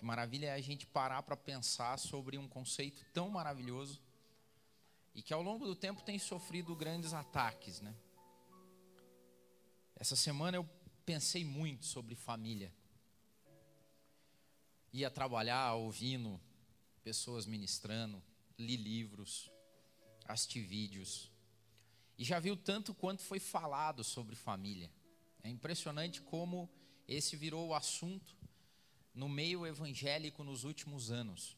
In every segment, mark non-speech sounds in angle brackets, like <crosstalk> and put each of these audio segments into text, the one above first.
Que maravilha é a gente parar para pensar sobre um conceito tão maravilhoso e que ao longo do tempo tem sofrido grandes ataques, né? Essa semana eu pensei muito sobre família. Ia trabalhar ouvindo pessoas ministrando, li livros, assisti vídeos. E já viu tanto quanto foi falado sobre família. É impressionante como esse virou o assunto no meio evangélico nos últimos anos.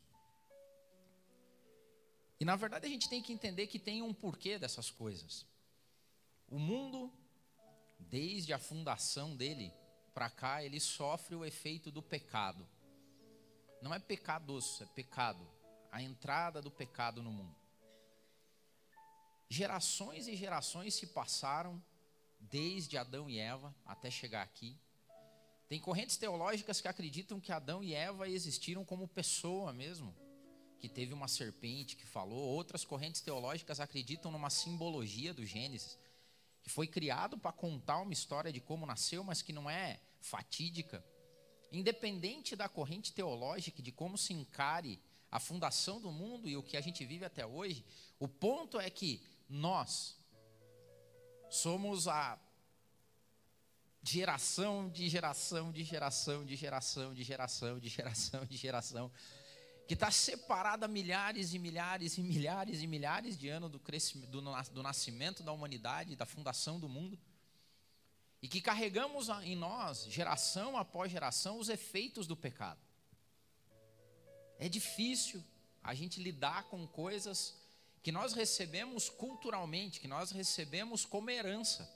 E na verdade a gente tem que entender que tem um porquê dessas coisas. O mundo, desde a fundação dele para cá, ele sofre o efeito do pecado. Não é pecadoso, é pecado. A entrada do pecado no mundo. Gerações e gerações se passaram desde Adão e Eva até chegar aqui. Tem correntes teológicas que acreditam que Adão e Eva existiram como pessoa mesmo que teve uma serpente que falou. Outras correntes teológicas acreditam numa simbologia do Gênesis, que foi criado para contar uma história de como nasceu, mas que não é fatídica. Independente da corrente teológica, de como se encare a fundação do mundo e o que a gente vive até hoje, o ponto é que nós somos a geração de geração de geração de geração de geração de geração de geração que está separada milhares e milhares e milhares e milhares de anos do, do, do nascimento da humanidade, da fundação do mundo, e que carregamos em nós, geração após geração, os efeitos do pecado. É difícil a gente lidar com coisas que nós recebemos culturalmente, que nós recebemos como herança.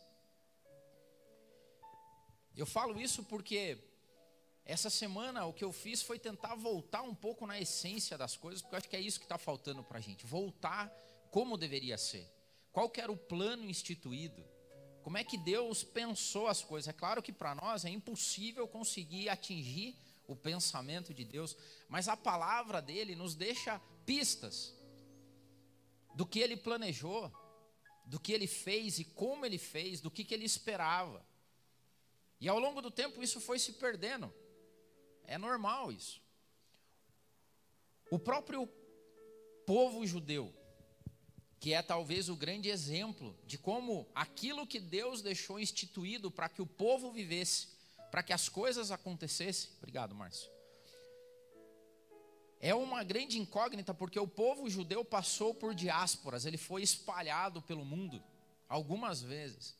Eu falo isso porque essa semana o que eu fiz foi tentar voltar um pouco na essência das coisas, porque eu acho que é isso que está faltando para a gente. Voltar como deveria ser. Qual que era o plano instituído? Como é que Deus pensou as coisas? É claro que para nós é impossível conseguir atingir o pensamento de Deus, mas a palavra dele nos deixa pistas do que ele planejou, do que ele fez e como ele fez, do que, que ele esperava. E ao longo do tempo isso foi se perdendo. É normal isso. O próprio povo judeu, que é talvez o grande exemplo de como aquilo que Deus deixou instituído para que o povo vivesse, para que as coisas acontecessem. Obrigado, Márcio. É uma grande incógnita porque o povo judeu passou por diásporas, ele foi espalhado pelo mundo algumas vezes.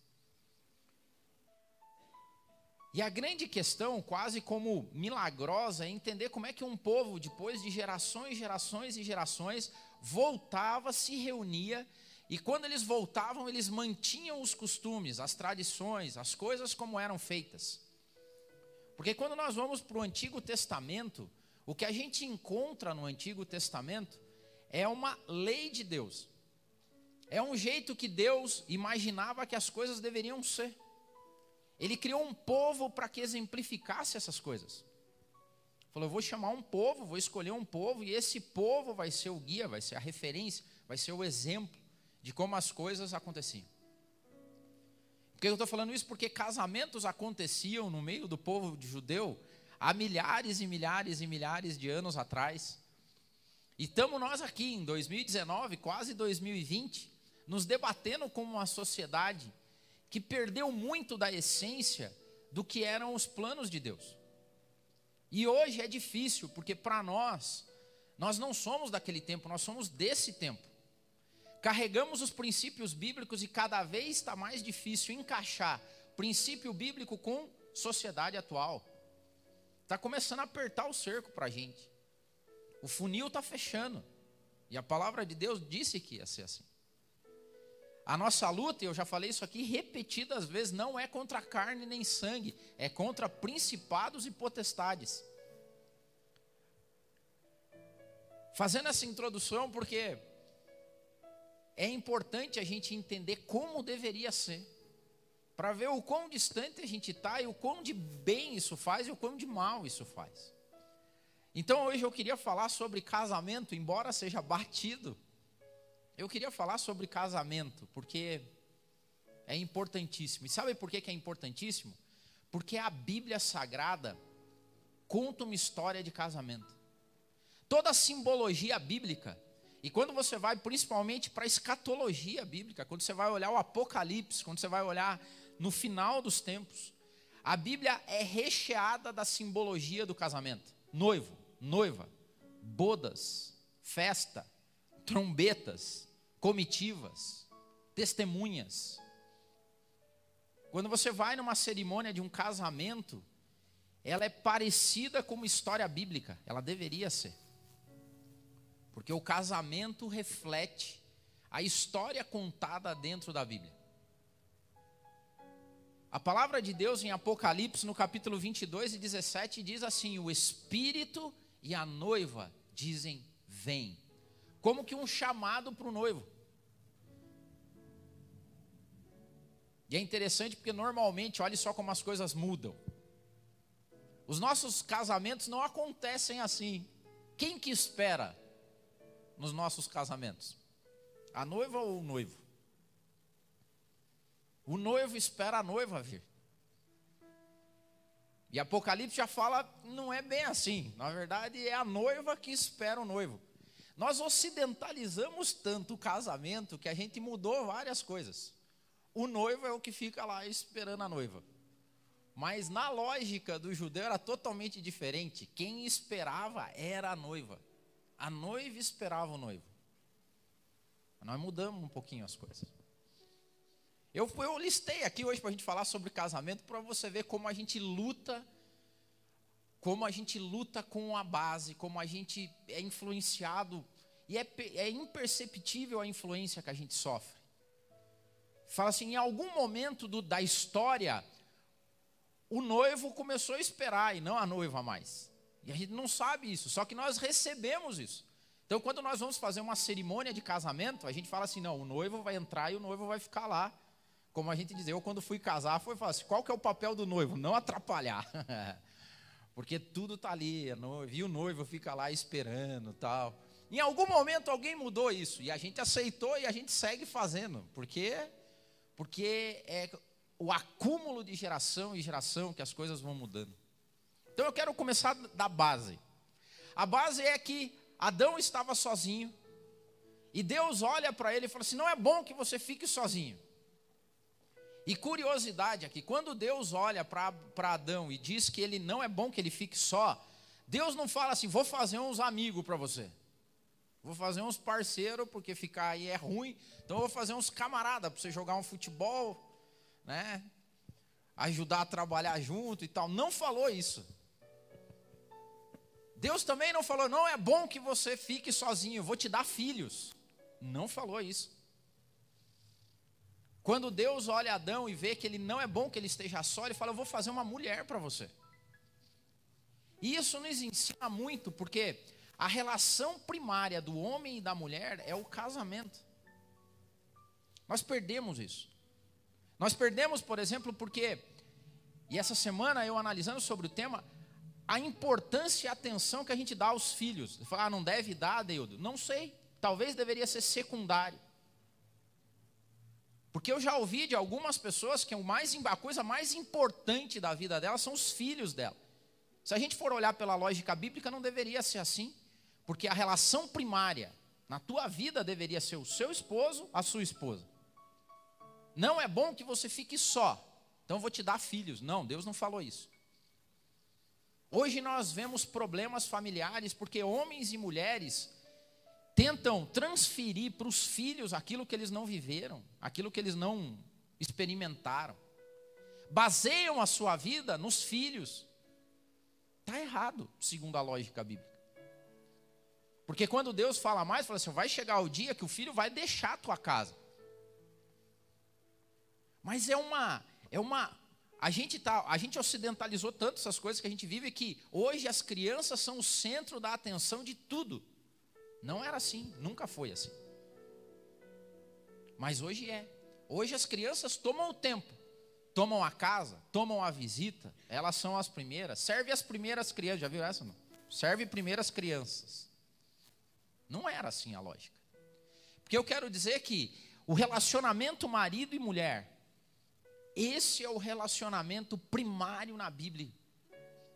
E a grande questão, quase como milagrosa, é entender como é que um povo, depois de gerações, gerações e gerações, voltava, se reunia, e quando eles voltavam, eles mantinham os costumes, as tradições, as coisas como eram feitas. Porque quando nós vamos para o Antigo Testamento, o que a gente encontra no Antigo Testamento é uma lei de Deus. É um jeito que Deus imaginava que as coisas deveriam ser. Ele criou um povo para que exemplificasse essas coisas. Falou: eu vou chamar um povo, vou escolher um povo, e esse povo vai ser o guia, vai ser a referência, vai ser o exemplo de como as coisas aconteciam. Por que eu estou falando isso? Porque casamentos aconteciam no meio do povo judeu há milhares e milhares e milhares de anos atrás. E estamos nós aqui em 2019, quase 2020, nos debatendo como uma sociedade que perdeu muito da essência do que eram os planos de Deus. E hoje é difícil, porque para nós, nós não somos daquele tempo, nós somos desse tempo. Carregamos os princípios bíblicos e cada vez está mais difícil encaixar princípio bíblico com sociedade atual. Está começando a apertar o cerco para a gente. O funil está fechando. E a palavra de Deus disse que ia ser assim. A nossa luta, eu já falei isso aqui repetidas vezes, não é contra carne nem sangue, é contra principados e potestades. Fazendo essa introdução, porque é importante a gente entender como deveria ser, para ver o quão distante a gente está e o quão de bem isso faz e o quão de mal isso faz. Então hoje eu queria falar sobre casamento, embora seja batido eu queria falar sobre casamento, porque é importantíssimo. E sabe por que é importantíssimo? Porque a Bíblia Sagrada conta uma história de casamento. Toda a simbologia bíblica, e quando você vai principalmente para a escatologia bíblica, quando você vai olhar o Apocalipse, quando você vai olhar no final dos tempos, a Bíblia é recheada da simbologia do casamento: noivo, noiva, bodas, festa, trombetas, comitivas, testemunhas. Quando você vai numa cerimônia de um casamento, ela é parecida com uma história bíblica, ela deveria ser. Porque o casamento reflete a história contada dentro da Bíblia. A palavra de Deus em Apocalipse, no capítulo 22 e 17, diz assim: O Espírito e a noiva dizem: Vem. Como que um chamado para o noivo. E é interessante porque normalmente, olhe só como as coisas mudam. Os nossos casamentos não acontecem assim. Quem que espera nos nossos casamentos? A noiva ou o noivo? O noivo espera a noiva vir. E Apocalipse já fala, não é bem assim. Na verdade, é a noiva que espera o noivo. Nós ocidentalizamos tanto o casamento que a gente mudou várias coisas. O noivo é o que fica lá esperando a noiva. Mas na lógica do judeu era totalmente diferente. Quem esperava era a noiva. A noiva esperava o noivo. Nós mudamos um pouquinho as coisas. Eu, eu listei aqui hoje para a gente falar sobre casamento, para você ver como a gente luta, como a gente luta com a base, como a gente é influenciado, e é, é imperceptível a influência que a gente sofre. Fala assim: em algum momento do, da história, o noivo começou a esperar e não a noiva mais. E a gente não sabe isso, só que nós recebemos isso. Então, quando nós vamos fazer uma cerimônia de casamento, a gente fala assim: não, o noivo vai entrar e o noivo vai ficar lá como a gente diz, eu quando fui casar, foi falar assim, qual que é o papel do noivo? Não atrapalhar. <laughs> Porque tudo está ali, e o noivo fica lá esperando tal. Em algum momento alguém mudou isso, e a gente aceitou e a gente segue fazendo, porque, porque é o acúmulo de geração em geração que as coisas vão mudando. Então eu quero começar da base. A base é que Adão estava sozinho, e Deus olha para ele e fala assim: não é bom que você fique sozinho. E curiosidade aqui, quando Deus olha para Adão e diz que ele não é bom que ele fique só, Deus não fala assim, vou fazer uns amigos para você. Vou fazer uns parceiros, porque ficar aí é ruim. Então eu vou fazer uns camaradas para você jogar um futebol, né? Ajudar a trabalhar junto e tal. Não falou isso. Deus também não falou, não é bom que você fique sozinho, vou te dar filhos. Não falou isso. Quando Deus olha Adão e vê que ele não é bom que ele esteja só, ele fala: Eu vou fazer uma mulher para você. E isso nos ensina muito, porque a relação primária do homem e da mulher é o casamento. Nós perdemos isso. Nós perdemos, por exemplo, porque, e essa semana eu analisando sobre o tema, a importância e a atenção que a gente dá aos filhos. Ah, não deve dar, Deudo? Não sei. Talvez deveria ser secundário. Porque eu já ouvi de algumas pessoas que o mais, a coisa mais importante da vida dela são os filhos dela. Se a gente for olhar pela lógica bíblica, não deveria ser assim. Porque a relação primária na tua vida deveria ser o seu esposo, a sua esposa. Não é bom que você fique só. Então eu vou te dar filhos. Não, Deus não falou isso. Hoje nós vemos problemas familiares porque homens e mulheres tentam transferir para os filhos aquilo que eles não viveram, aquilo que eles não experimentaram. Baseiam a sua vida nos filhos. Está errado, segundo a lógica bíblica. Porque quando Deus fala mais, fala assim: vai chegar o dia que o filho vai deixar a tua casa. Mas é uma, é uma, a gente tá, a gente ocidentalizou tanto essas coisas que a gente vive que hoje as crianças são o centro da atenção de tudo. Não era assim, nunca foi assim. Mas hoje é. Hoje as crianças tomam o tempo, tomam a casa, tomam a visita, elas são as primeiras. Serve as primeiras crianças, já viu essa não? Serve primeiras crianças. Não era assim a lógica. Porque eu quero dizer que o relacionamento marido e mulher, esse é o relacionamento primário na Bíblia.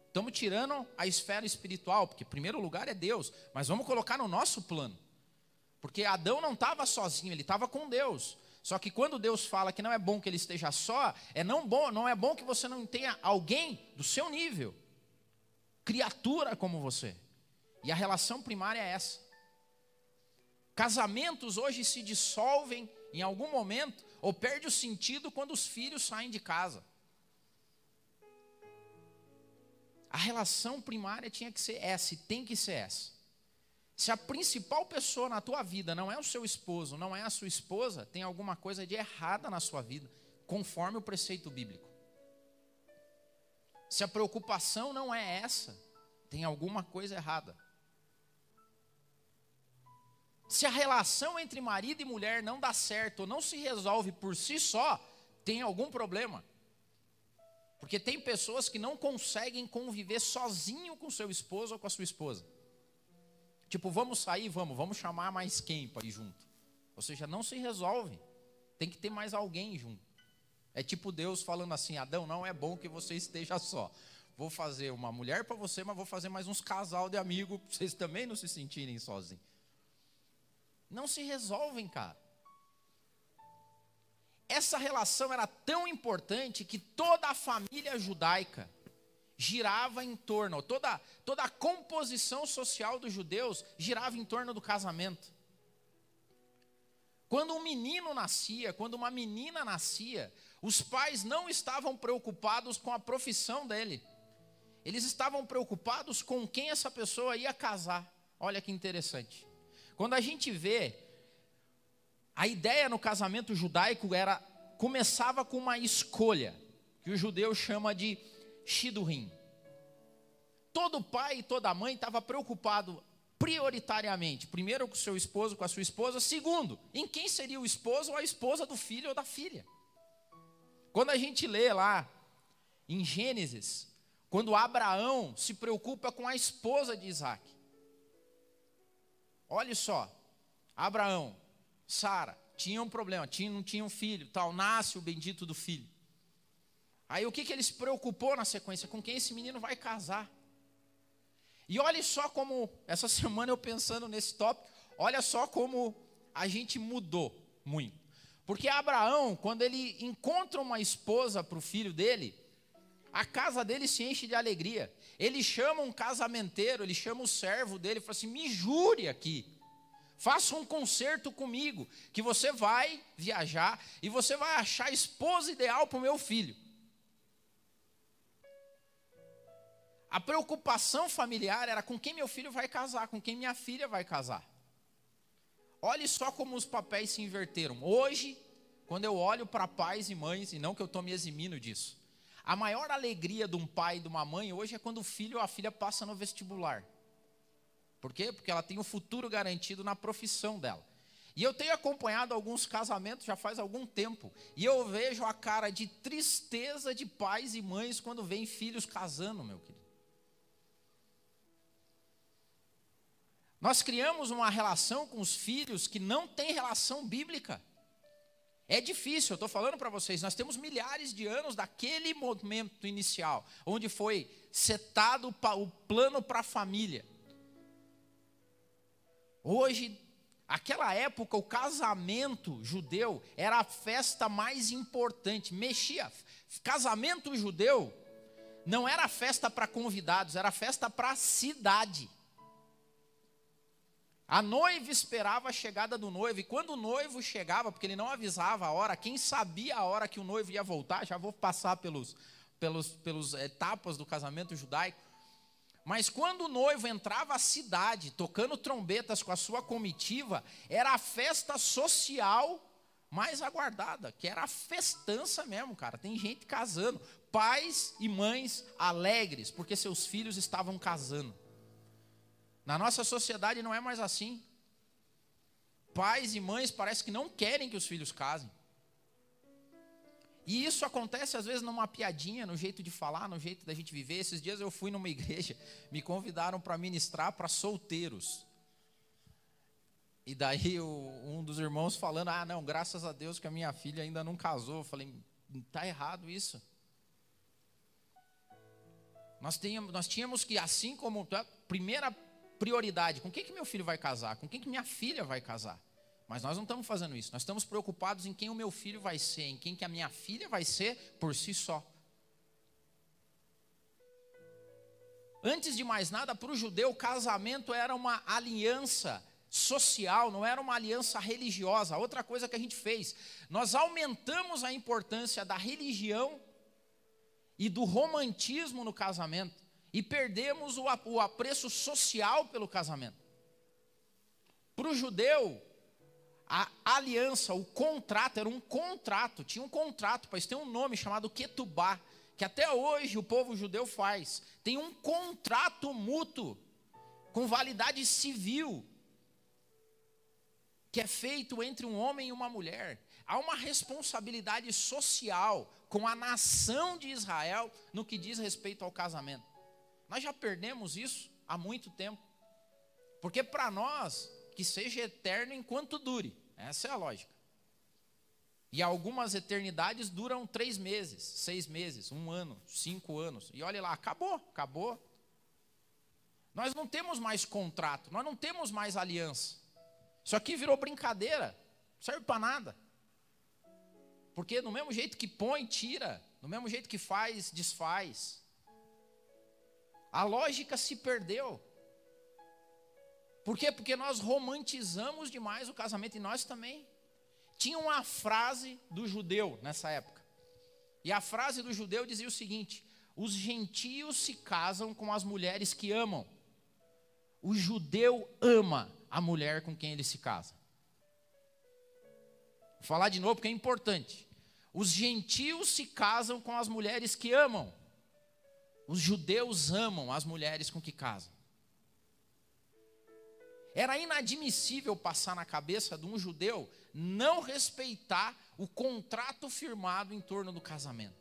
Estamos tirando a esfera espiritual, porque primeiro lugar é Deus, mas vamos colocar no nosso plano. Porque Adão não estava sozinho, ele estava com Deus. Só que quando Deus fala que não é bom que ele esteja só, é não bom, não é bom que você não tenha alguém do seu nível, criatura como você. E a relação primária é essa. Casamentos hoje se dissolvem em algum momento ou perde o sentido quando os filhos saem de casa. A relação primária tinha que ser essa, e tem que ser essa. Se a principal pessoa na tua vida não é o seu esposo, não é a sua esposa, tem alguma coisa de errada na sua vida, conforme o preceito bíblico. Se a preocupação não é essa, tem alguma coisa errada. Se a relação entre marido e mulher não dá certo ou não se resolve por si só, tem algum problema. Porque tem pessoas que não conseguem conviver sozinho com seu esposo ou com a sua esposa. Tipo, vamos sair, vamos, vamos chamar mais quem para ir junto? Ou seja, não se resolve. Tem que ter mais alguém junto. É tipo Deus falando assim: Adão, não é bom que você esteja só. Vou fazer uma mulher para você, mas vou fazer mais uns casal de amigos para vocês também não se sentirem sozinhos. Não se resolvem, cara. Essa relação era tão importante que toda a família judaica girava em torno, toda, toda a composição social dos judeus girava em torno do casamento. Quando um menino nascia, quando uma menina nascia, os pais não estavam preocupados com a profissão dele. Eles estavam preocupados com quem essa pessoa ia casar. Olha que interessante. Quando a gente vê a ideia no casamento judaico era começava com uma escolha, que o judeu chama de Shidurim. Todo pai e toda mãe estava preocupado prioritariamente, primeiro com o seu esposo, com a sua esposa, segundo, em quem seria o esposo ou a esposa do filho ou da filha. Quando a gente lê lá em Gênesis, quando Abraão se preocupa com a esposa de Isaac. Olha só, Abraão, Sara, tinham um problema, tinha, não tinham um filho, tal, nasce o bendito do filho. Aí o que, que ele se preocupou na sequência? Com quem esse menino vai casar? E olha só como, essa <laughs> semana eu pensando nesse tópico, olha só como a gente mudou muito. Porque Abraão, quando ele encontra uma esposa para o filho dele, a casa dele se enche de alegria. Ele chama um casamenteiro, ele chama o servo dele e fala assim: me jure aqui. Faça um concerto comigo, que você vai viajar e você vai achar a esposa ideal para o meu filho. A preocupação familiar era com quem meu filho vai casar, com quem minha filha vai casar. Olhe só como os papéis se inverteram. Hoje, quando eu olho para pais e mães, e não que eu estou me eximindo disso, a maior alegria de um pai e de uma mãe hoje é quando o filho ou a filha passa no vestibular. Por quê? Porque ela tem o futuro garantido na profissão dela. E eu tenho acompanhado alguns casamentos já faz algum tempo, e eu vejo a cara de tristeza de pais e mães quando veem filhos casando, meu querido. Nós criamos uma relação com os filhos que não tem relação bíblica. É difícil, eu estou falando para vocês, nós temos milhares de anos daquele momento inicial, onde foi setado o plano para a família. Hoje, aquela época, o casamento judeu era a festa mais importante, mexia. Casamento judeu não era festa para convidados, era festa para a cidade. A noiva esperava a chegada do noivo, e quando o noivo chegava, porque ele não avisava a hora, quem sabia a hora que o noivo ia voltar, já vou passar pelos, pelos, pelos etapas do casamento judaico. Mas quando o noivo entrava à cidade, tocando trombetas com a sua comitiva, era a festa social mais aguardada, que era a festança mesmo, cara. Tem gente casando, pais e mães alegres, porque seus filhos estavam casando. Na nossa sociedade não é mais assim. Pais e mães parece que não querem que os filhos casem. E isso acontece às vezes numa piadinha, no jeito de falar, no jeito da gente viver. Esses dias eu fui numa <laughs> igreja, me convidaram para ministrar para solteiros. E daí um dos irmãos falando: Ah, não, graças a Deus que a minha filha ainda não casou. Eu falei: Está errado isso. Nós tínhamos, nós tínhamos que, assim como a primeira prioridade, com quem que meu filho vai casar? Com quem que minha filha vai casar? Mas nós não estamos fazendo isso. Nós estamos preocupados em quem o meu filho vai ser, em quem que a minha filha vai ser por si só. Antes de mais nada, para o judeu, o casamento era uma aliança social, não era uma aliança religiosa. Outra coisa que a gente fez, nós aumentamos a importância da religião e do romantismo no casamento e perdemos o, apreço social pelo casamento. Para o judeu, a aliança, o contrato, era um contrato, tinha um contrato, pois tem um nome chamado Ketubá, que até hoje o povo judeu faz. Tem um contrato mútuo, com validade civil, que é feito entre um homem e uma mulher. Há uma responsabilidade social com a nação de Israel no que diz respeito ao casamento. Nós já perdemos isso há muito tempo. Porque para nós, que seja eterno enquanto dure. Essa é a lógica. E algumas eternidades duram três meses, seis meses, um ano, cinco anos. E olha lá, acabou, acabou. Nós não temos mais contrato, nós não temos mais aliança. Isso aqui virou brincadeira, não serve para nada. Porque no mesmo jeito que põe, tira, no mesmo jeito que faz, desfaz. A lógica se perdeu. Por quê? Porque nós romantizamos demais o casamento e nós também. Tinha uma frase do judeu nessa época. E a frase do judeu dizia o seguinte: os gentios se casam com as mulheres que amam. O judeu ama a mulher com quem ele se casa. Vou falar de novo porque é importante. Os gentios se casam com as mulheres que amam. Os judeus amam as mulheres com que casam. Era inadmissível passar na cabeça de um judeu não respeitar o contrato firmado em torno do casamento.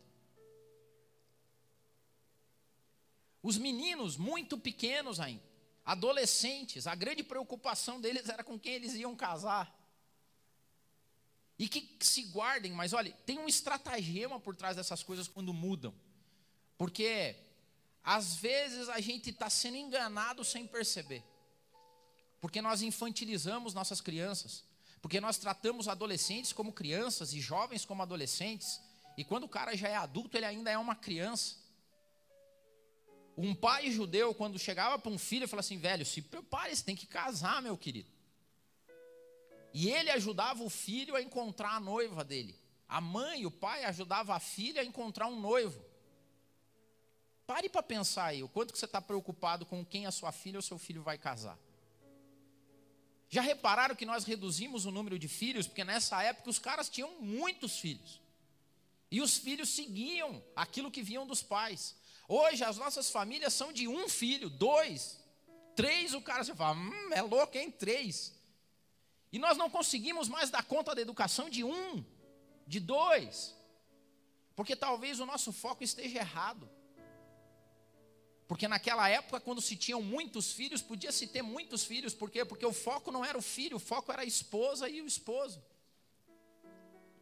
Os meninos, muito pequenos ainda, adolescentes, a grande preocupação deles era com quem eles iam casar. E que se guardem, mas olha, tem um estratagema por trás dessas coisas quando mudam. Porque às vezes a gente está sendo enganado sem perceber. Porque nós infantilizamos nossas crianças. Porque nós tratamos adolescentes como crianças e jovens como adolescentes. E quando o cara já é adulto, ele ainda é uma criança. Um pai judeu, quando chegava para um filho, falava assim: velho, se prepare, você tem que casar, meu querido. E ele ajudava o filho a encontrar a noiva dele. A mãe, o pai ajudava a filha a encontrar um noivo. Pare para pensar aí, o quanto que você está preocupado com quem a sua filha ou seu filho vai casar. Já repararam que nós reduzimos o número de filhos? Porque nessa época os caras tinham muitos filhos. E os filhos seguiam aquilo que vinham dos pais. Hoje as nossas famílias são de um filho, dois, três, o cara você fala, hum, é louco, hein? Três. E nós não conseguimos mais dar conta da educação de um, de dois, porque talvez o nosso foco esteja errado. Porque naquela época, quando se tinham muitos filhos, podia-se ter muitos filhos, por quê? Porque o foco não era o filho, o foco era a esposa e o esposo.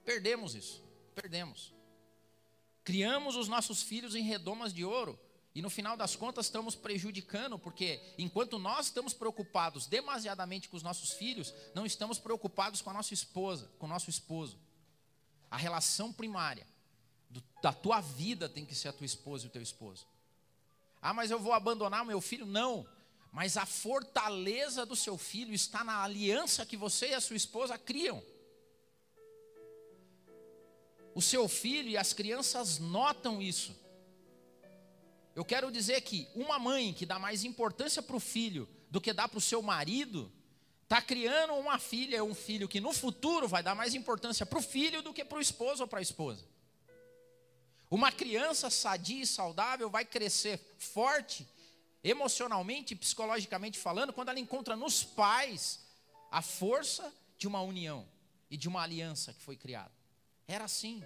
Perdemos isso, perdemos. Criamos os nossos filhos em redomas de ouro, e no final das contas estamos prejudicando, porque enquanto nós estamos preocupados demasiadamente com os nossos filhos, não estamos preocupados com a nossa esposa, com o nosso esposo. A relação primária do, da tua vida tem que ser a tua esposa e o teu esposo. Ah, mas eu vou abandonar meu filho? Não. Mas a fortaleza do seu filho está na aliança que você e a sua esposa criam. O seu filho e as crianças notam isso. Eu quero dizer que uma mãe que dá mais importância para o filho do que dá para o seu marido, está criando uma filha ou um filho que no futuro vai dar mais importância para o filho do que para o esposo ou para a esposa. Uma criança sadia e saudável vai crescer forte, emocionalmente e psicologicamente falando, quando ela encontra nos pais a força de uma união e de uma aliança que foi criada. Era assim.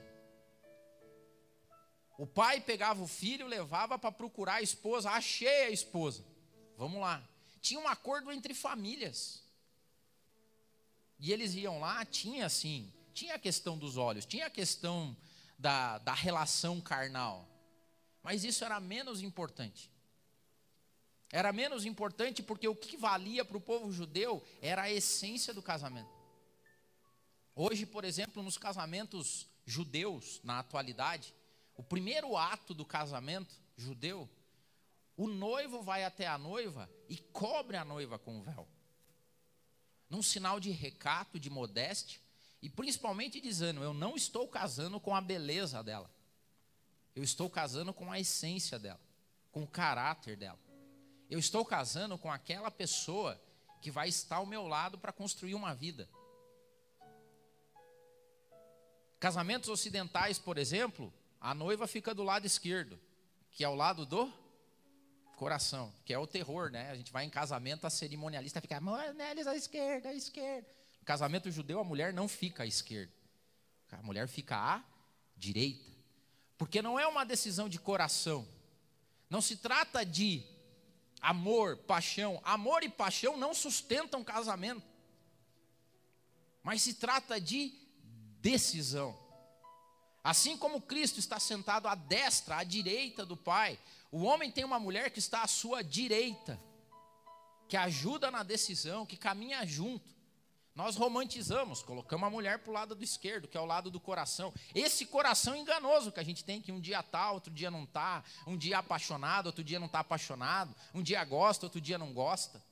O pai pegava o filho, levava para procurar a esposa, achei a esposa. Vamos lá. Tinha um acordo entre famílias. E eles iam lá, tinha assim, tinha a questão dos olhos, tinha a questão da, da relação carnal. Mas isso era menos importante. Era menos importante porque o que valia para o povo judeu era a essência do casamento. Hoje, por exemplo, nos casamentos judeus, na atualidade, o primeiro ato do casamento judeu, o noivo vai até a noiva e cobre a noiva com o véu. Num sinal de recato, de modéstia, e principalmente dizendo: eu não estou casando com a beleza dela. Eu estou casando com a essência dela, com o caráter dela. Eu estou casando com aquela pessoa que vai estar ao meu lado para construir uma vida. Casamentos ocidentais, por exemplo, a noiva fica do lado esquerdo, que é o lado do coração, que é o terror, né? A gente vai em casamento, a cerimonialista fica, Nelis à esquerda, à esquerda. Casamento judeu, a mulher não fica à esquerda, a mulher fica à direita, porque não é uma decisão de coração, não se trata de amor, paixão. Amor e paixão não sustentam casamento. Mas se trata de decisão. Assim como Cristo está sentado à destra, à direita do Pai, o homem tem uma mulher que está à sua direita, que ajuda na decisão, que caminha junto. Nós romantizamos, colocamos a mulher para o lado do esquerdo, que é o lado do coração. Esse coração enganoso que a gente tem, que um dia está, outro dia não está, um dia apaixonado, outro dia não está apaixonado, um dia gosta, outro dia não gosta.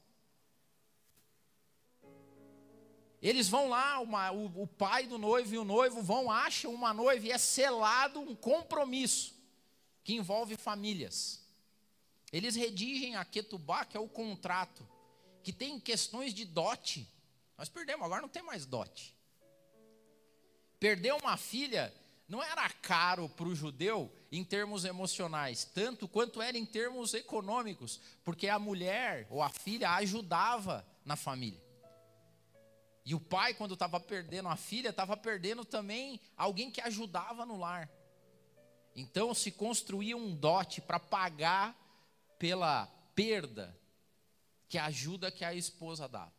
Eles vão lá, uma, o, o pai do noivo e o noivo vão, acham uma noiva e é selado um compromisso que envolve famílias. Eles redigem a Ketubá, que é o contrato, que tem questões de dote nós perdemos, agora não tem mais dote. Perder uma filha não era caro para o judeu em termos emocionais, tanto quanto era em termos econômicos, porque a mulher ou a filha ajudava na família. E o pai, quando estava perdendo a filha, estava perdendo também alguém que ajudava no lar. Então se construía um dote para pagar pela perda que a ajuda que a esposa dava.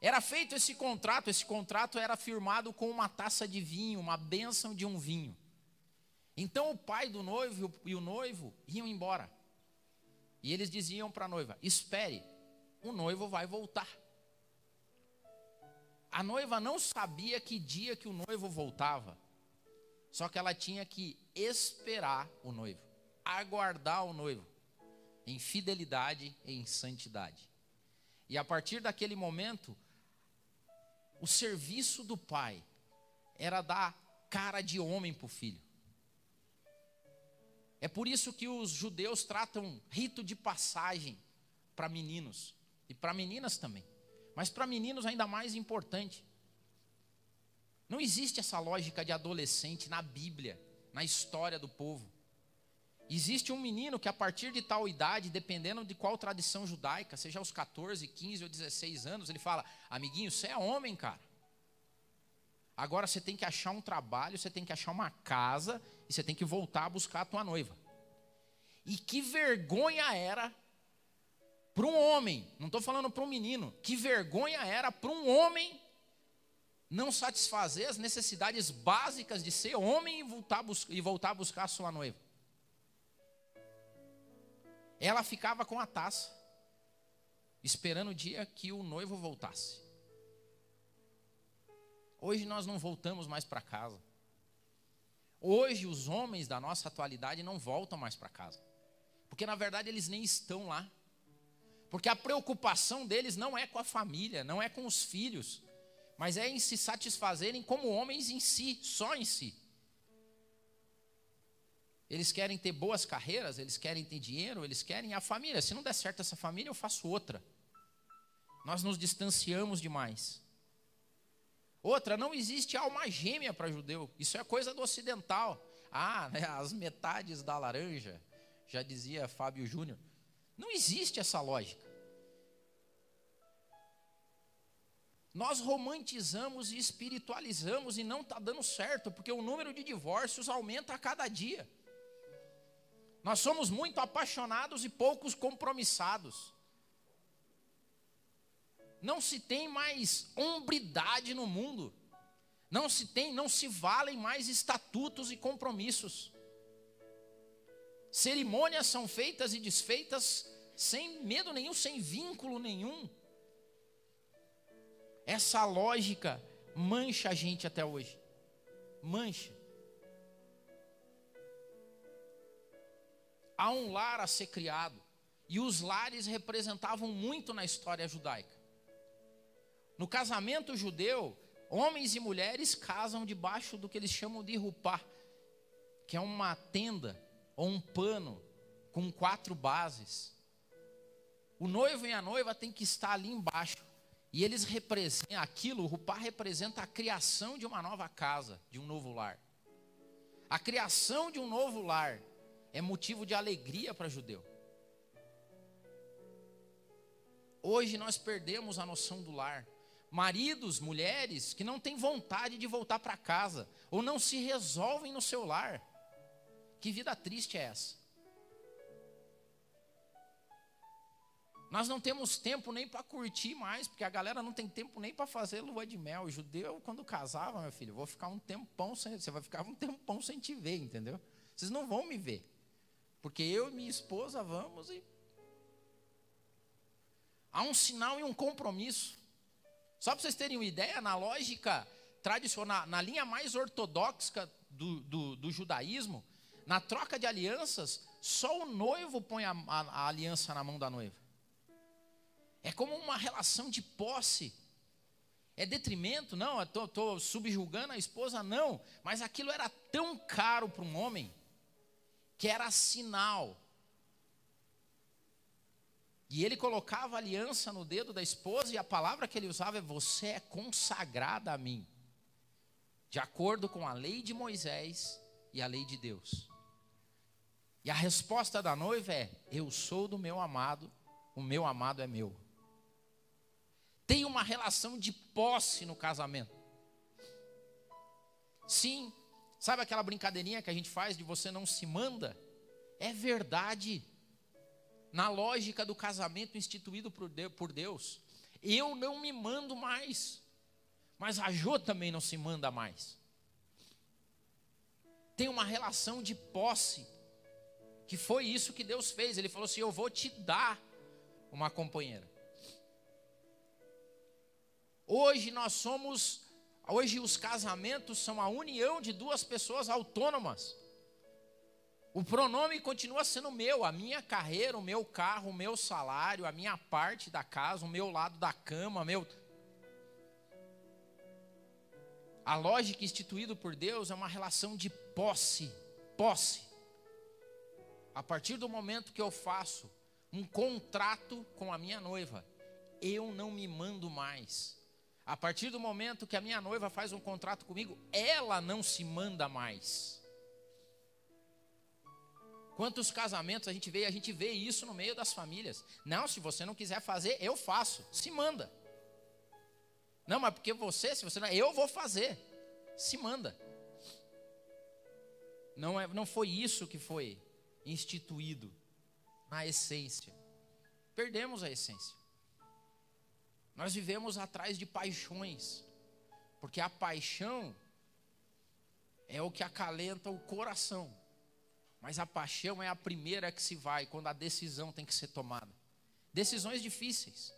Era feito esse contrato, esse contrato era firmado com uma taça de vinho, uma bênção de um vinho. Então o pai do noivo e o noivo iam embora. E eles diziam para a noiva: Espere, o noivo vai voltar. A noiva não sabia que dia que o noivo voltava, só que ela tinha que esperar o noivo, aguardar o noivo, em fidelidade e em santidade. E a partir daquele momento, o serviço do pai era dar cara de homem para o filho. É por isso que os judeus tratam rito de passagem para meninos e para meninas também. Mas para meninos ainda mais importante. Não existe essa lógica de adolescente na Bíblia, na história do povo. Existe um menino que a partir de tal idade, dependendo de qual tradição judaica, seja aos 14, 15 ou 16 anos, ele fala: "Amiguinho, você é homem, cara. Agora você tem que achar um trabalho, você tem que achar uma casa e você tem que voltar a buscar a tua noiva." E que vergonha era para um homem, não estou falando para um menino, que vergonha era para um homem não satisfazer as necessidades básicas de ser homem e voltar, a buscar a sua noiva ela ficava com a taça, esperando o dia que o noivo voltasse. Hoje nós não voltamos mais para casa. Hoje os homens da nossa atualidade não voltam mais para casa. Porque na verdade eles nem estão lá. Porque a preocupação deles não é com a família, não é com os filhos, mas é em se satisfazerem como homens em si, só em si. Eles querem ter boas carreiras, eles querem ter dinheiro, eles querem a família. Se não der certo essa família, eu faço outra. Nós nos distanciamos demais. Outra, não existe alma gêmea para judeu. Isso é coisa do ocidental. Ah, né, <laughs> as metades da laranja, já dizia Fábio Júnior. Não existe essa lógica. Nós romantizamos e espiritualizamos e não está dando certo, porque o número de divórcios aumenta a cada dia. Nós somos muito apaixonados e poucos compromissados. Não se tem mais hombridade no mundo. Não se tem, não se valem mais estatutos e compromissos. Cerimônias são feitas e desfeitas sem medo nenhum, sem vínculo nenhum. Essa lógica mancha a gente até hoje. Mancha. Há um lar a ser criado. E os lares representavam muito na história judaica. No casamento judeu, homens e mulheres casam debaixo do que eles chamam de rupá, que é uma tenda ou um pano com quatro bases. O noivo e a noiva têm que estar ali embaixo. E eles representam aquilo, o rupá representa a criação de uma nova casa, de um novo lar. A criação de um novo lar é motivo de alegria para judeu. Hoje nós perdemos a noção do lar. Maridos, mulheres que não têm vontade de voltar para casa ou não se resolvem no seu lar. Que vida triste é essa? Nós não temos tempo nem para curtir mais, porque a galera não tem tempo nem para fazer lua de mel. O judeu, quando casava, meu filho, vou ficar um tempão sem. Você vai ficar um tempão sem te ver, entendeu? Vocês não vão me ver. Porque eu e minha esposa vamos e. Há um sinal e um compromisso. Só para vocês terem uma ideia, na lógica tradicional, na linha mais ortodoxa do, do, do judaísmo, na troca de alianças, só o noivo põe a, a, a aliança na mão da noiva. É como uma relação de posse. É detrimento? Não, estou subjugando a esposa? Não. Mas aquilo era tão caro para um homem que era sinal. E ele colocava aliança no dedo da esposa e a palavra que ele usava é: Você é consagrada a mim, de acordo com a lei de Moisés e a lei de Deus. E a resposta da noiva é: Eu sou do meu amado, o meu amado é meu tem uma relação de posse no casamento. Sim, sabe aquela brincadeirinha que a gente faz de você não se manda? É verdade. Na lógica do casamento instituído por Deus, eu não me mando mais, mas a Jô também não se manda mais. Tem uma relação de posse, que foi isso que Deus fez. Ele falou assim: Eu vou te dar uma companheira. Hoje nós somos, hoje os casamentos são a união de duas pessoas autônomas. O pronome continua sendo meu, a minha carreira, o meu carro, o meu salário, a minha parte da casa, o meu lado da cama, meu. A lógica instituída por Deus é uma relação de posse, posse. A partir do momento que eu faço um contrato com a minha noiva, eu não me mando mais. A partir do momento que a minha noiva faz um contrato comigo, ela não se manda mais. Quantos casamentos a gente vê, a gente vê isso no meio das famílias. Não, se você não quiser fazer, eu faço. Se manda. Não, mas porque você, se você não, eu vou fazer. Se manda. Não é, não foi isso que foi instituído na essência. Perdemos a essência. Nós vivemos atrás de paixões, porque a paixão é o que acalenta o coração, mas a paixão é a primeira que se vai quando a decisão tem que ser tomada decisões difíceis.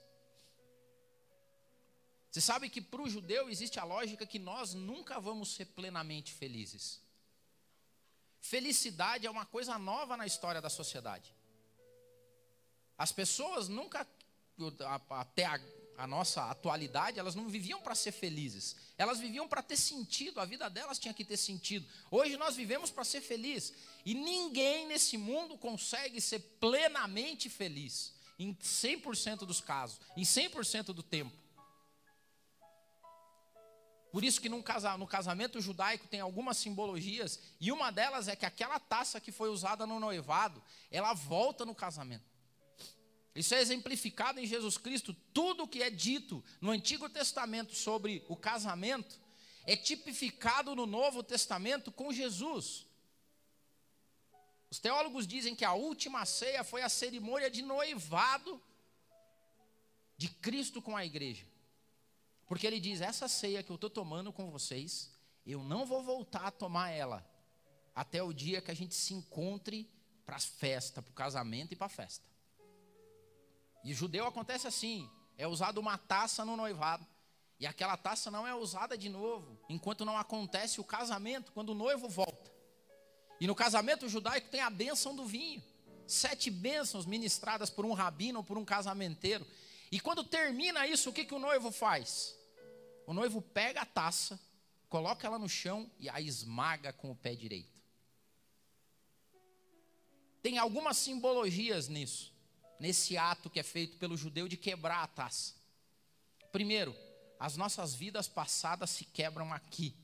Você sabe que para o judeu existe a lógica que nós nunca vamos ser plenamente felizes. Felicidade é uma coisa nova na história da sociedade. As pessoas nunca, até a nossa atualidade, elas não viviam para ser felizes, elas viviam para ter sentido, a vida delas tinha que ter sentido. Hoje nós vivemos para ser feliz, e ninguém nesse mundo consegue ser plenamente feliz, em 100% dos casos, em 100% do tempo. Por isso que no casamento judaico tem algumas simbologias, e uma delas é que aquela taça que foi usada no noivado, ela volta no casamento. Isso é exemplificado em Jesus Cristo. Tudo o que é dito no Antigo Testamento sobre o casamento é tipificado no Novo Testamento com Jesus. Os teólogos dizem que a última ceia foi a cerimônia de noivado de Cristo com a igreja. Porque ele diz: essa ceia que eu estou tomando com vocês, eu não vou voltar a tomar ela até o dia que a gente se encontre para a festa, para o casamento e para a festa. E judeu acontece assim: é usado uma taça no noivado. E aquela taça não é usada de novo, enquanto não acontece o casamento, quando o noivo volta. E no casamento judaico tem a bênção do vinho. Sete bênçãos ministradas por um rabino ou por um casamenteiro. E quando termina isso, o que, que o noivo faz? O noivo pega a taça, coloca ela no chão e a esmaga com o pé direito. Tem algumas simbologias nisso, nesse ato que é feito pelo judeu de quebrar a taça. Primeiro, as nossas vidas passadas se quebram aqui.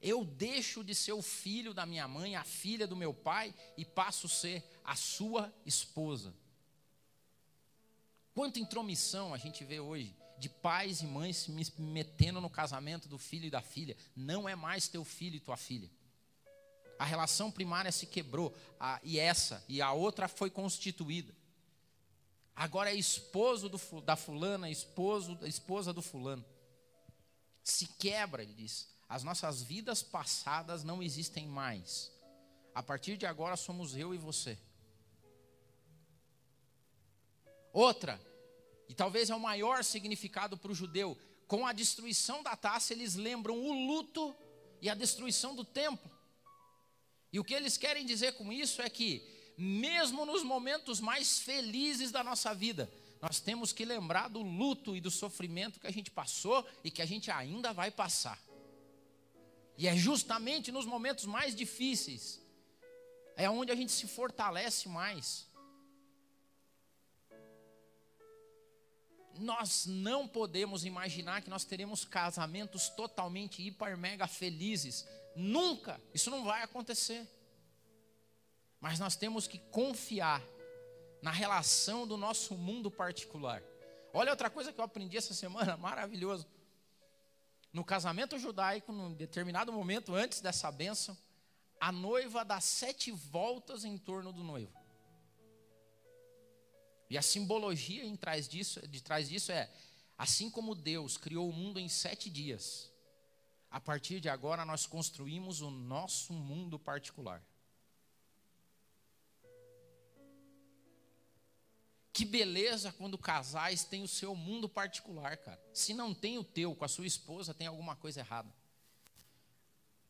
Eu deixo de ser o filho da minha mãe, a filha do meu pai, e passo a ser a sua esposa. Quanta intromissão a gente vê hoje de pais e mães se metendo no casamento do filho e da filha. Não é mais teu filho e tua filha. A relação primária se quebrou, a, e essa, e a outra foi constituída. Agora é esposo do, da fulana, esposo, esposa do fulano. Se quebra, ele diz. As nossas vidas passadas não existem mais. A partir de agora somos eu e você. Outra, e talvez é o maior significado para o judeu, com a destruição da taça, eles lembram o luto e a destruição do templo. E o que eles querem dizer com isso é que, mesmo nos momentos mais felizes da nossa vida, nós temos que lembrar do luto e do sofrimento que a gente passou e que a gente ainda vai passar. E é justamente nos momentos mais difíceis, é onde a gente se fortalece mais. nós não podemos imaginar que nós teremos casamentos totalmente hiper mega felizes. Nunca, isso não vai acontecer. Mas nós temos que confiar na relação do nosso mundo particular. Olha outra coisa que eu aprendi essa semana, <laughs> maravilhoso. No casamento judaico, num determinado momento antes dessa bênção, a noiva dá sete voltas em torno do noivo. E a simbologia em trás disso, de trás disso é: assim como Deus criou o mundo em sete dias, a partir de agora nós construímos o nosso mundo particular. Que beleza quando casais têm o seu mundo particular, cara. Se não tem o teu com a sua esposa, tem alguma coisa errada.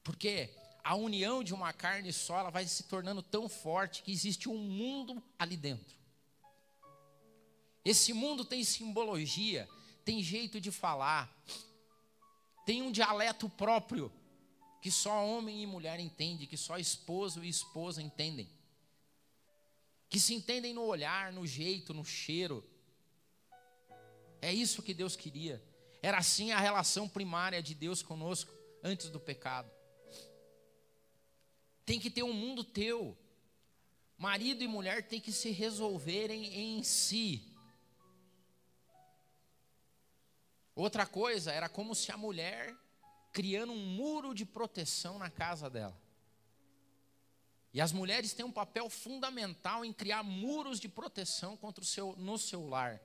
Porque a união de uma carne só, ela vai se tornando tão forte que existe um mundo ali dentro. Esse mundo tem simbologia, tem jeito de falar, tem um dialeto próprio que só homem e mulher entendem, que só esposo e esposa entendem. Que se entendem no olhar, no jeito, no cheiro. É isso que Deus queria. Era assim a relação primária de Deus conosco antes do pecado. Tem que ter um mundo teu. Marido e mulher têm que se resolverem em si. Outra coisa era como se a mulher criando um muro de proteção na casa dela. E as mulheres têm um papel fundamental em criar muros de proteção contra o seu, no seu lar,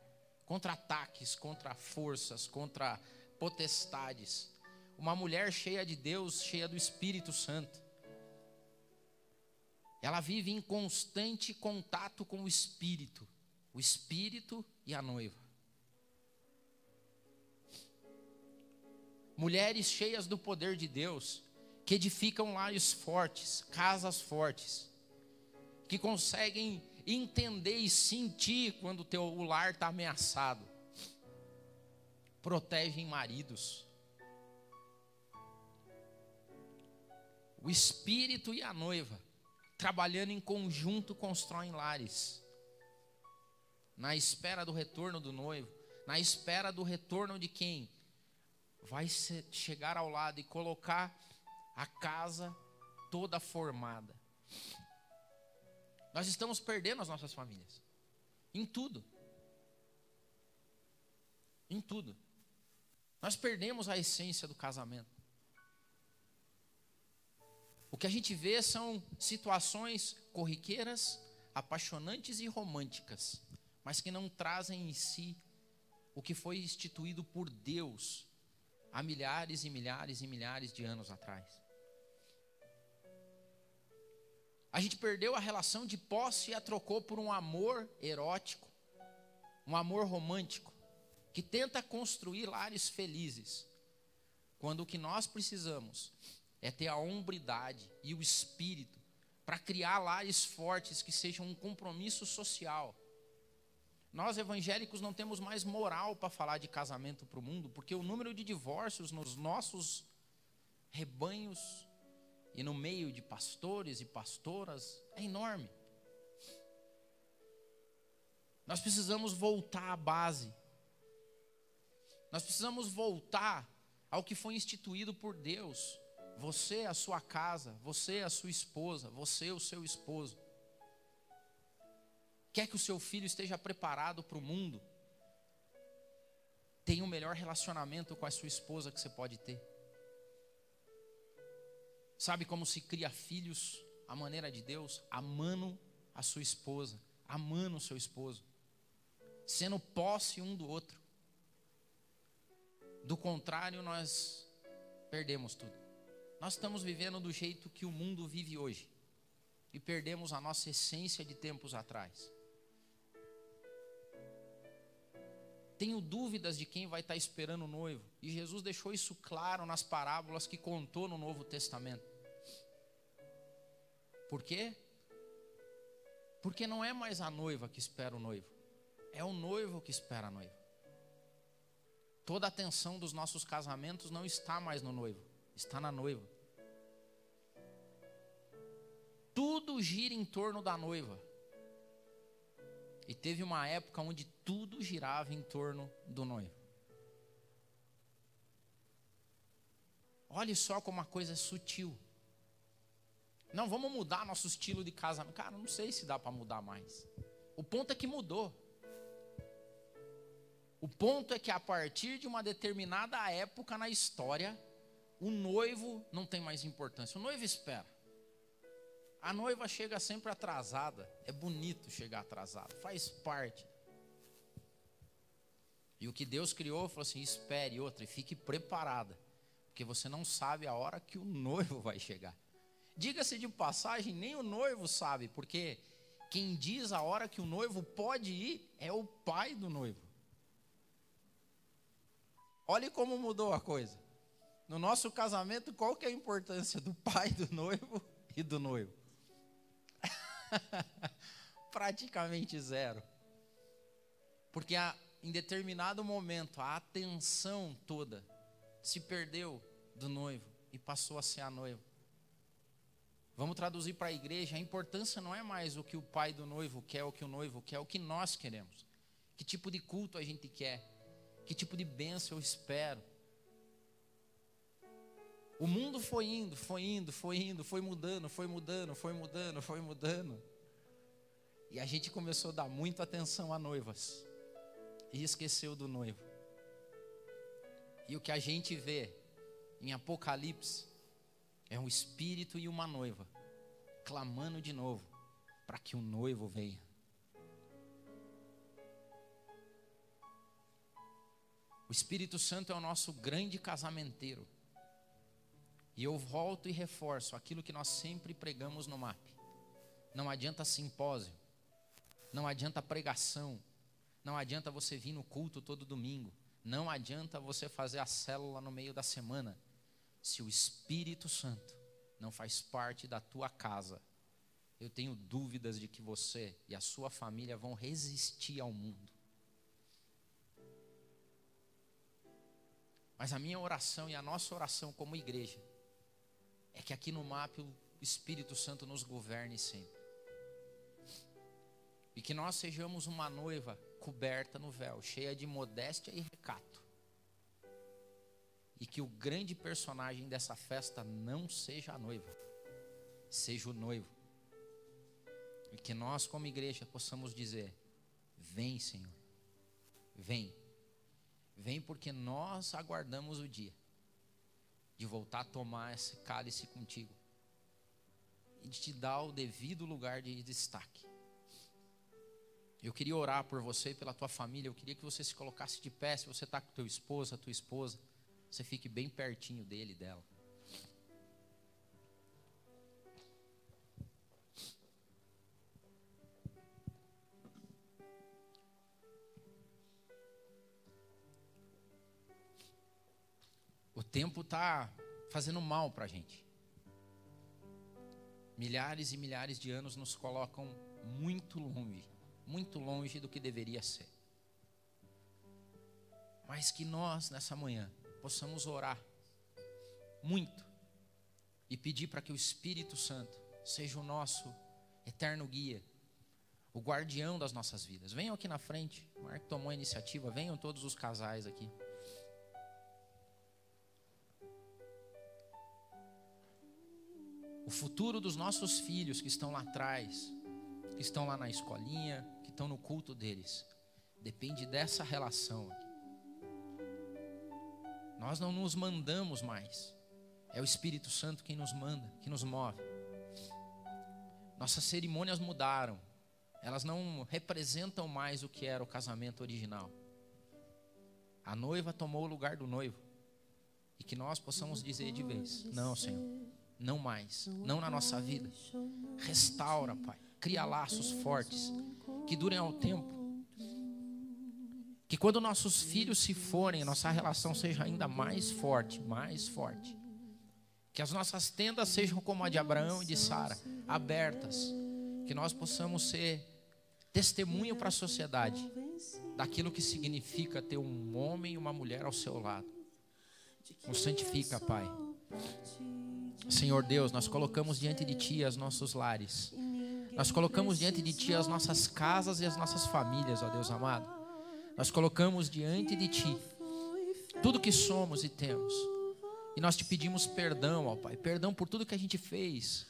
contra ataques, contra forças, contra potestades. Uma mulher cheia de Deus, cheia do Espírito Santo. Ela vive em constante contato com o Espírito, o Espírito e a noiva. Mulheres cheias do poder de Deus, que edificam lares fortes, casas fortes, que conseguem entender e sentir quando o teu lar está ameaçado, protegem maridos. O espírito e a noiva, trabalhando em conjunto, constroem lares. Na espera do retorno do noivo, na espera do retorno de quem? Vai chegar ao lado e colocar a casa toda formada. Nós estamos perdendo as nossas famílias. Em tudo. Em tudo. Nós perdemos a essência do casamento. O que a gente vê são situações corriqueiras, apaixonantes e românticas, mas que não trazem em si o que foi instituído por Deus há milhares e milhares e milhares de anos atrás. A gente perdeu a relação de posse e a trocou por um amor erótico, um amor romântico, que tenta construir lares felizes. Quando o que nós precisamos é ter a hombridade e o espírito para criar lares fortes que sejam um compromisso social. Nós evangélicos não temos mais moral para falar de casamento para o mundo, porque o número de divórcios nos nossos rebanhos e no meio de pastores e pastoras é enorme. Nós precisamos voltar à base. Nós precisamos voltar ao que foi instituído por Deus. Você, a sua casa, você, a sua esposa, você, o seu esposo. Quer que o seu filho esteja preparado para o mundo? Tenha o melhor relacionamento com a sua esposa que você pode ter. Sabe como se cria filhos à maneira de Deus? Amando a sua esposa, amando o seu esposo, sendo posse um do outro. Do contrário, nós perdemos tudo. Nós estamos vivendo do jeito que o mundo vive hoje e perdemos a nossa essência de tempos atrás. Tenho dúvidas de quem vai estar esperando o noivo, e Jesus deixou isso claro nas parábolas que contou no Novo Testamento. Por quê? Porque não é mais a noiva que espera o noivo, é o noivo que espera a noiva. Toda a atenção dos nossos casamentos não está mais no noivo, está na noiva. Tudo gira em torno da noiva. E teve uma época onde tudo girava em torno do noivo. Olhe só como a coisa é sutil. Não, vamos mudar nosso estilo de casamento. Cara, não sei se dá para mudar mais. O ponto é que mudou. O ponto é que a partir de uma determinada época na história, o noivo não tem mais importância. O noivo espera. A noiva chega sempre atrasada. É bonito chegar atrasado, faz parte. E o que Deus criou, falou assim: espere outra e fique preparada, porque você não sabe a hora que o noivo vai chegar. Diga-se de passagem, nem o noivo sabe, porque quem diz a hora que o noivo pode ir é o pai do noivo. Olhe como mudou a coisa. No nosso casamento, qual que é a importância do pai do noivo e do noivo? <laughs> Praticamente zero. Porque a, em determinado momento a atenção toda se perdeu do noivo e passou a ser a noiva. Vamos traduzir para a igreja: a importância não é mais o que o pai do noivo quer, o que o noivo quer, o que nós queremos. Que tipo de culto a gente quer, que tipo de bênção eu espero. O mundo foi indo, foi indo, foi indo, foi mudando, foi mudando, foi mudando, foi mudando. E a gente começou a dar muita atenção a noivas e esqueceu do noivo. E o que a gente vê em Apocalipse é um espírito e uma noiva clamando de novo para que o noivo venha. O Espírito Santo é o nosso grande casamenteiro. E eu volto e reforço aquilo que nós sempre pregamos no MAP. Não adianta simpósio, não adianta pregação, não adianta você vir no culto todo domingo, não adianta você fazer a célula no meio da semana se o Espírito Santo não faz parte da tua casa, eu tenho dúvidas de que você e a sua família vão resistir ao mundo. Mas a minha oração e a nossa oração como igreja é que aqui no MAP o Espírito Santo nos governe sempre. E que nós sejamos uma noiva coberta no véu, cheia de modéstia e recato e que o grande personagem dessa festa não seja a noiva, seja o noivo. E que nós, como igreja, possamos dizer: Vem, Senhor, vem, vem, porque nós aguardamos o dia de voltar a tomar esse cálice contigo e de te dar o devido lugar de destaque. Eu queria orar por você e pela tua família. Eu queria que você se colocasse de pé. Se você está com teu esposo, a tua esposa você fique bem pertinho dele, dela. Tempo está fazendo mal para a gente. Milhares e milhares de anos nos colocam muito longe, muito longe do que deveria ser. Mas que nós, nessa manhã, possamos orar muito e pedir para que o Espírito Santo seja o nosso eterno guia, o guardião das nossas vidas. Venham aqui na frente, o Marco tomou a iniciativa, venham todos os casais aqui. O futuro dos nossos filhos que estão lá atrás, que estão lá na escolinha, que estão no culto deles, depende dessa relação. Nós não nos mandamos mais. É o Espírito Santo quem nos manda, que nos move. Nossas cerimônias mudaram. Elas não representam mais o que era o casamento original. A noiva tomou o lugar do noivo. E que nós possamos dizer de vez: Não, Senhor, não mais, não na nossa vida. Restaura, Pai. Cria laços fortes que durem ao tempo que quando nossos filhos se forem, nossa relação seja ainda mais forte, mais forte. Que as nossas tendas sejam como a de Abraão e de Sara, abertas. Que nós possamos ser testemunho para a sociedade daquilo que significa ter um homem e uma mulher ao seu lado. Nos santifica, Pai. Senhor Deus, nós colocamos diante de Ti os nossos lares. Nós colocamos diante de Ti as nossas casas e as nossas famílias, ó Deus amado. Nós colocamos diante de Ti tudo que somos e temos. E nós te pedimos perdão, ó Pai, perdão por tudo que a gente fez,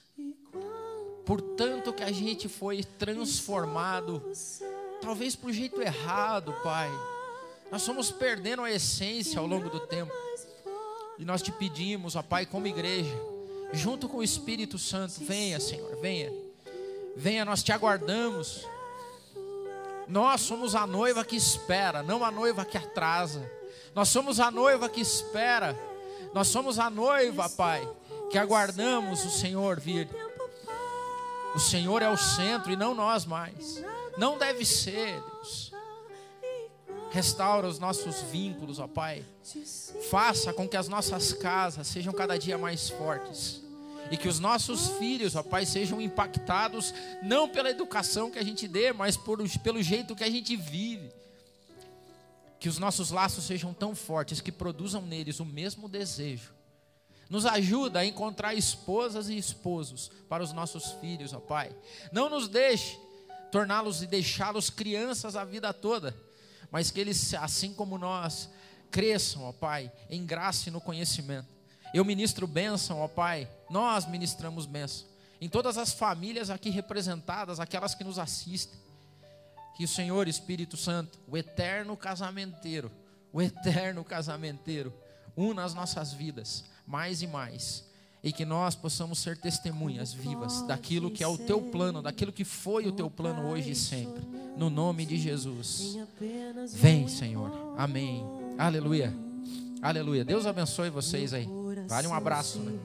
por tanto que a gente foi transformado, talvez por jeito errado, Pai. Nós fomos perdendo a essência ao longo do tempo. E nós te pedimos, ó Pai, como igreja, junto com o Espírito Santo, venha, Senhor, venha. Venha, nós te aguardamos. Nós somos a noiva que espera, não a noiva que atrasa. Nós somos a noiva que espera. Nós somos a noiva, Pai, que aguardamos o Senhor vir. O Senhor é o centro e não nós mais. Não deve ser, Deus. Restaura os nossos vínculos, ó Pai. Faça com que as nossas casas sejam cada dia mais fortes e que os nossos filhos, ó Pai, sejam impactados não pela educação que a gente dê, mas por, pelo jeito que a gente vive. Que os nossos laços sejam tão fortes que produzam neles o mesmo desejo. Nos ajuda a encontrar esposas e esposos para os nossos filhos, ó Pai. Não nos deixe torná-los e deixá-los crianças a vida toda, mas que eles, assim como nós, cresçam, ó Pai, em graça e no conhecimento eu ministro bênção, ó Pai. Nós ministramos bênção. Em todas as famílias aqui representadas, aquelas que nos assistem. Que o Senhor Espírito Santo, o eterno casamenteiro, o eterno casamenteiro, una as nossas vidas mais e mais. E que nós possamos ser testemunhas vivas daquilo que é o teu plano, daquilo que foi o teu plano hoje e sempre. No nome de Jesus. Vem, Senhor. Amém. Aleluia. Aleluia. Deus abençoe vocês aí. Vale um abraço, né?